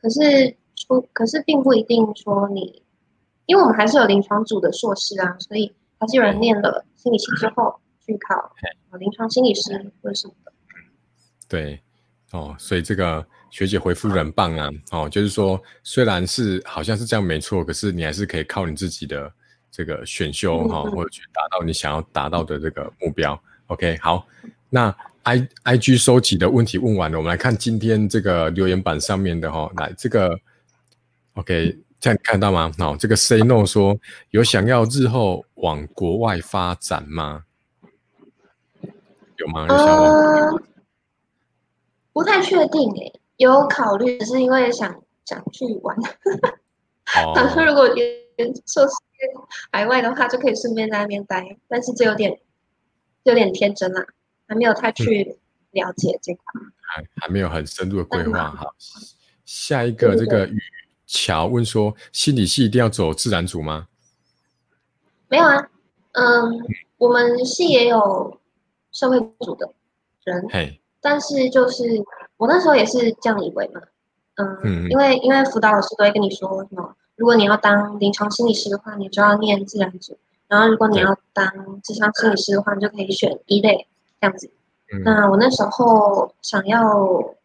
可是出可是并不一定说你，因为我们还是有临床组的硕士啊，所以还是有人念了心理系之后去考临床心理师或者什么的。
对，哦，所以这个学姐回复很棒啊，哦，就是说虽然是好像是这样没错，可是你还是可以靠你自己的。这个选修哈，或者去达到你想要达到的这个目标。OK，好，那 I I G 收集的问题问完了，我们来看今天这个留言板上面的哈，来这个 OK，这样看到吗？好，这个 Say No 说有想要日后往国外发展吗？有吗？
呃，不太确定诶，有考虑，只是因为想想去玩。想说如果连硕士。海外的话就可以顺便在那边待，但是这有点有点天真啦，还没有太去了解这块，
还还没有很深入的规划哈。下一个这个雨桥问说，心理系一定要走自然组吗？
没有啊，嗯，我们系也有社会组的人，嘿，但是就是我那时候也是这样以为嘛，嗯，因为因为辅导老师都会跟你说什么。如果你要当临床心理师的话，你就要念自然组；然后如果你要当智商心理师的话，你就可以选一类这样子。那我那时候想要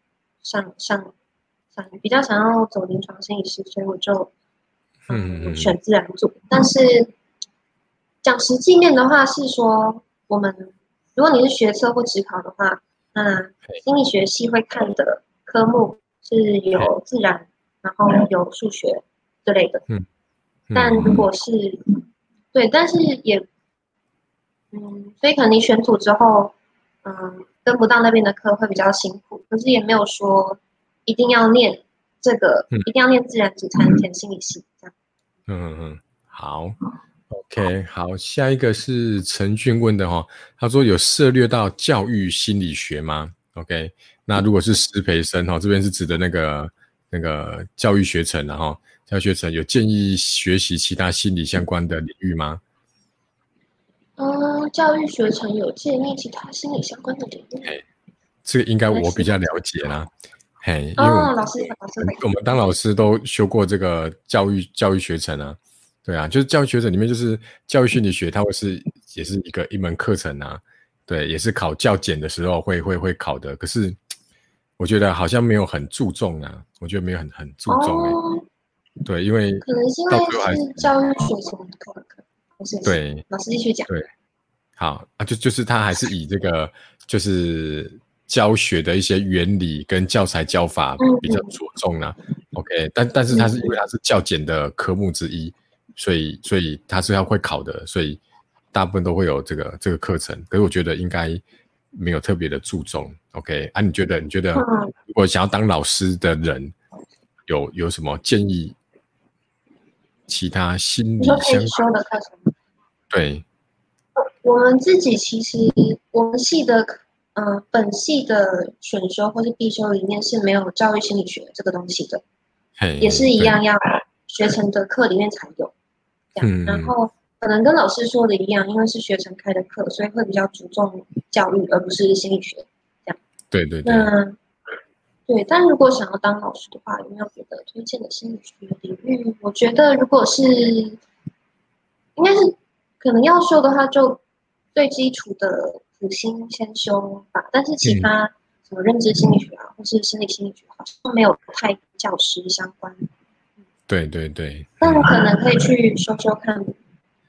想想想比较想要走临床心理师，所以我就嗯选自然组。但是讲实际面的话，是说我们如果你是学测或职考的话，那心理学系会看的科目是有自然，然后有数学。之类的，嗯，但如果是对，但是也，嗯，所以可能你选组之后，嗯，跟不到那边的课会比较辛苦，可是也没有说一定要念这个，一定要念自然组才能填心理系这样。
嗯嗯，好，OK，好，下一个是陈俊问的哈，他说有涉略到教育心理学吗？OK，那如果是师培生哈，这边是指的那个那个教育学程然后。教学程有建议学习其他心理相关的领域吗？
嗯，教育学程有建议其他心理相关的领域。
这个应该我比较了解啦。嘿，
因为老师，老师，
我们当老师都修过这个教育教育学程啊。对啊，就是教育学者里面就是教育心理学，它会是也是一个一门课程啊。对，也是考教检的时候会会会考的。可是我觉得好像没有很注重啊，我觉得没有很很注重哎。对，因为
可能是因为是教育学生的课，是对老师继续讲。
对，好啊，就就是他还是以这个就是教学的一些原理跟教材教法比较着重呢。OK，但但是他是因为他是教检的科目之一，所以所以他是要会考的，所以大部分都会有这个这个课程。可是我觉得应该没有特别的注重。OK，啊，你觉得你觉得如果想要当老师的人有有什么建议？其他心理相
修的课程，
对，
我们自己其实我们系的，嗯，本系的选修或是必修里面是没有教育心理学这个东西的，也是一样要学成的课里面才有，这样。然后可能跟老师说的一样，因为是学程开的课，所以会比较注重教育，而不是心理学这样。
对对对。
那对，但如果想要当老师的话，有没有别的推荐的心理学领域？我觉得如果是，应该是可能要修的话，就最基础的普心先修吧。但是其他什么认知心理学啊，或是心理心理学，好像没有太教师相关。
对对对。
那我可能可以去修修看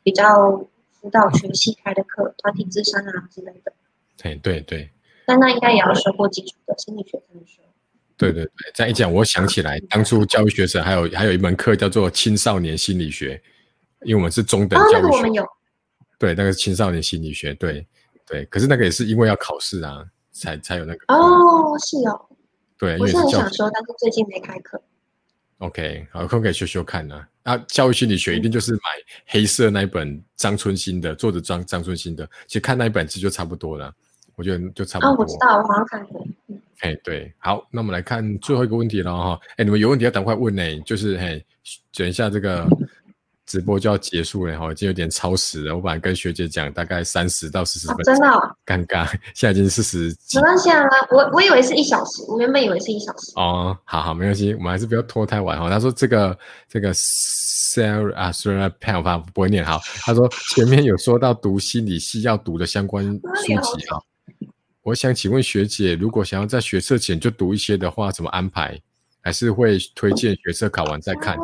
比较辅导学系开的课，团体智商啊之类的。
对对对。
但那应该也要修过基础的心理学才能修。
对对对，这样一讲，我想起来，当初教育学生还有还有一门课叫做青少年心理学，因为我们是中等教育学。
那个我们有。
对，那个青少年心理学，对对，可是那个也是因为要考试啊，才才有那个。
哦，是哦。
对，
我是很想说，但是最近没开课。
OK，好，可可以修修看呢。啊，教育心理学一定就是买黑色那一本张春新的，作者张张春新的，其实看那一本其实就差不多了。我觉得就差不多。啊，
我知道，我好像看过。
哎，对，好，那我们来看最后一个问题了哈。哎，你们有问题要赶快问呢，就是嘿，等一下这个直播就要结束了哈，已经有点超时了。我本来跟学姐讲大概三十到四十分钟，
真的
尴尬，现在已经四十。
没关系啊，我我以为是一小时，我原本以为是一小时。
哦，好好，没关系，我们还是不要拖太晚哈。他说这个这个 Sarah 啊，Sarah Pan，我不会念好。他说前面有说到读心理系要读的相关书籍哈。我想请问学姐，如果想要在学测前就读一些的话，怎么安排？还是会推荐学测考完再看？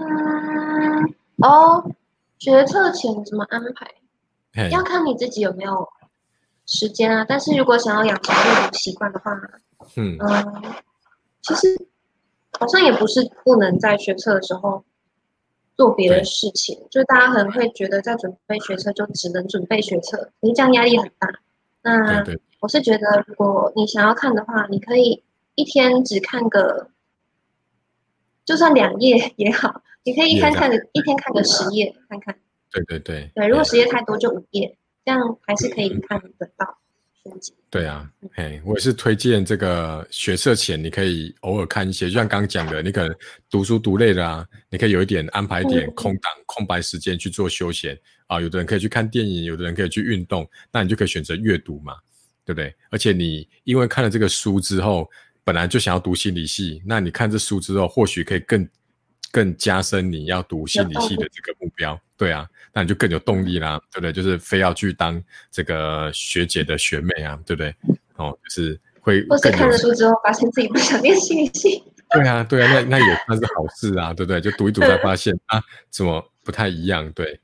嗯，哦，学测前怎么安排？要看你自己有没有时间啊。但是如果想要养成阅读习惯的话，嗯嗯，其实好像也不是不能在学测的时候。做别的事情，就大家可能会觉得在准备学车就只能准备学车，可是这样压力很大。那我是觉得，如果你想要看的话，你可以一天只看个，就算两页也好，你可以一天看个一天看个十页看看。
对对对。
对，如果十页太多就五页，这样还是可以看得到。
对啊，嘿，我也是推荐这个学测前，你可以偶尔看一些，就像刚刚讲的，你可能读书读累了啊，你可以有一点安排一点空档、空白时间去做休闲啊。有的人可以去看电影，有的人可以去运动，那你就可以选择阅读嘛，对不对？而且你因为看了这个书之后，本来就想要读心理系，那你看这书之后，或许可以更更加深你要读心理系的这个目标。对啊，那你就更有动力啦，对不对？就是非要去当这个学姐的学妹啊，对不对？哦，就是会。
或是看了书之后，发现自己不想念心理系。
对啊，对啊，那那也算是好事啊，对不对？就读一读才发现啊，怎么不太一样？对，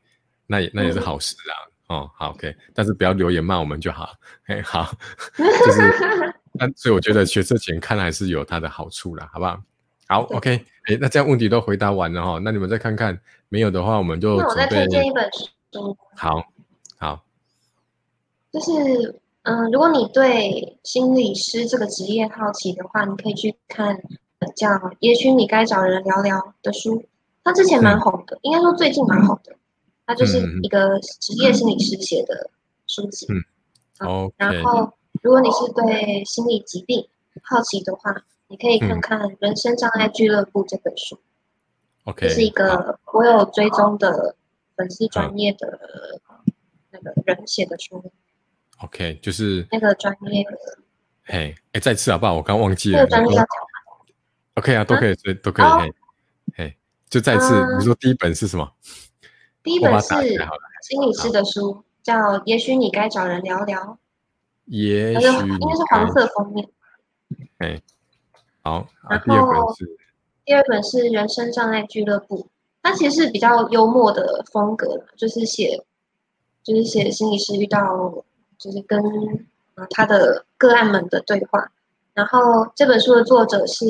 那也那也是好事啊。哦，好，OK，但是不要留言骂我们就好。哎，好，就是，那所以我觉得学这前看还是有它的好处啦，好不好？好，OK，哎，那这样问题都回答完了哈，那你们再看看，没有的话，我们就
那我再推荐一本书。
好，好，
就是嗯，如果你对心理师这个职业好奇的话，你可以去看叫《也许你该找人聊聊》的书，他之前蛮红的，应该说最近蛮红的，他就是一个职业心理师写的书籍。
嗯，好，
然后如果你是对心理疾病好奇的话。你可以看看《人生障碍俱乐部》这本书
，OK，
是一个我有追踪的粉丝专业的那个人写的书
，OK，就是
那个专业。
嘿，哎，再次好不好？我刚忘记了。
那个专业要讲
OK 啊，都可以，以都可以。嘿，嘿，就再次，你说第一本是什么？
第一本是心理师的书，叫《也许你该找人聊聊》。
也许应
该是黄色封面。
哎。好，
然后第二本是《人生障碍俱乐部》，它其实是比较幽默的风格，就是写，就是写心理师遇到，就是跟他的个案们的对话。然后这本书的作者是，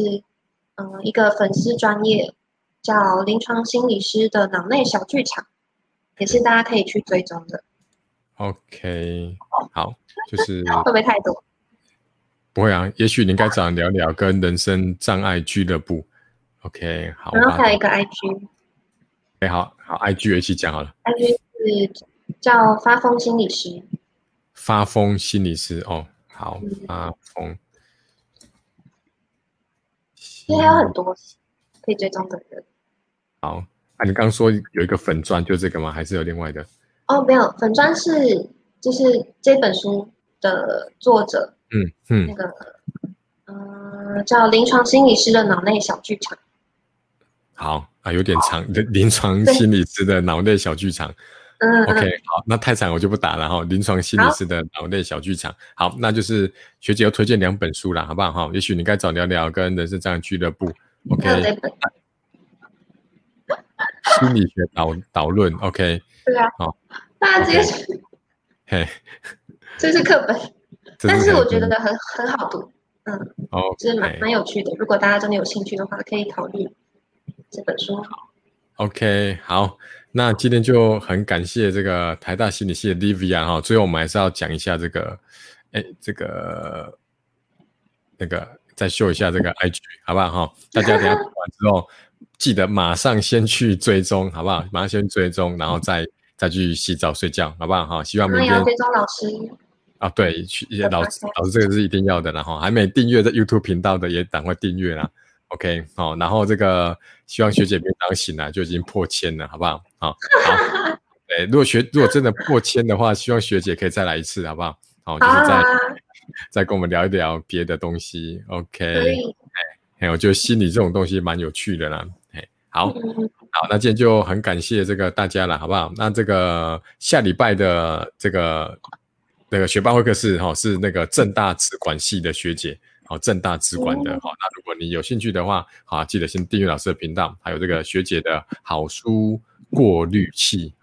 嗯，一个粉丝专业叫临床心理师的脑内小剧场，也是大家可以去追踪的。
OK，好，就是
会不会太多？
不会啊，也许你应该找人聊聊跟人生障碍俱乐部。OK，好。
然后还有一个 IG。
哎，好好，IG 一起讲好了。
IG 是叫发疯心理师。
发疯心理师哦，好，发疯。
其实还有很多，可以追踪的人。
好，啊，你刚刚说有一个粉砖，就这个吗？还是有另外的？
哦，没有，粉砖是就是这本书的作者，
嗯嗯，
那个呃叫临床心理师的脑内小剧场。
好啊，有点长的临床心理师的脑内小剧场。
嗯
，OK，好，那太长我就不打了哈。临床心理师的脑内小剧场，好，那就是学姐要推荐两本书啦，好不好哈？也许你该找聊聊跟人生这样俱乐部，OK。心理学导导论，OK。
对啊。好，大家直接。嘿。这是课本，但是我觉得很很好读，嗯，哦，就是蛮蛮有趣的。如果大家真的有兴趣的话，可以考虑这本书。好
，OK，好，那今天就很感谢这个台大心理系的 Livia 哈。最后我们还是要讲一下这个，哎，这个那个再秀一下这个 IG 好不好哈？大家等下读完之后。记得马上先去追踪，好不好？马上先追踪，然后再再去洗澡睡觉，好不好？哈，希望明天
追踪老师
啊，对，去老师老师这个是一定要的，然后还没订阅的 YouTube 频道的也赶快订阅啦。OK，好，然后这个希望学姐别当醒来就已经破千了，好不好？好，好，对，如果学如果真的破千的话，希望学姐可以再来一次，好不好？好，就是再 再跟我们聊一聊别的东西。OK，哎，我觉得心理这种东西蛮有趣的啦。好好，那今天就很感谢这个大家了，好不好？那这个下礼拜的这个那个学霸会客室哈，是那个正大资管系的学姐，好，正大资管的，好，那如果你有兴趣的话，好，记得先订阅老师的频道，还有这个学姐的好书过滤器。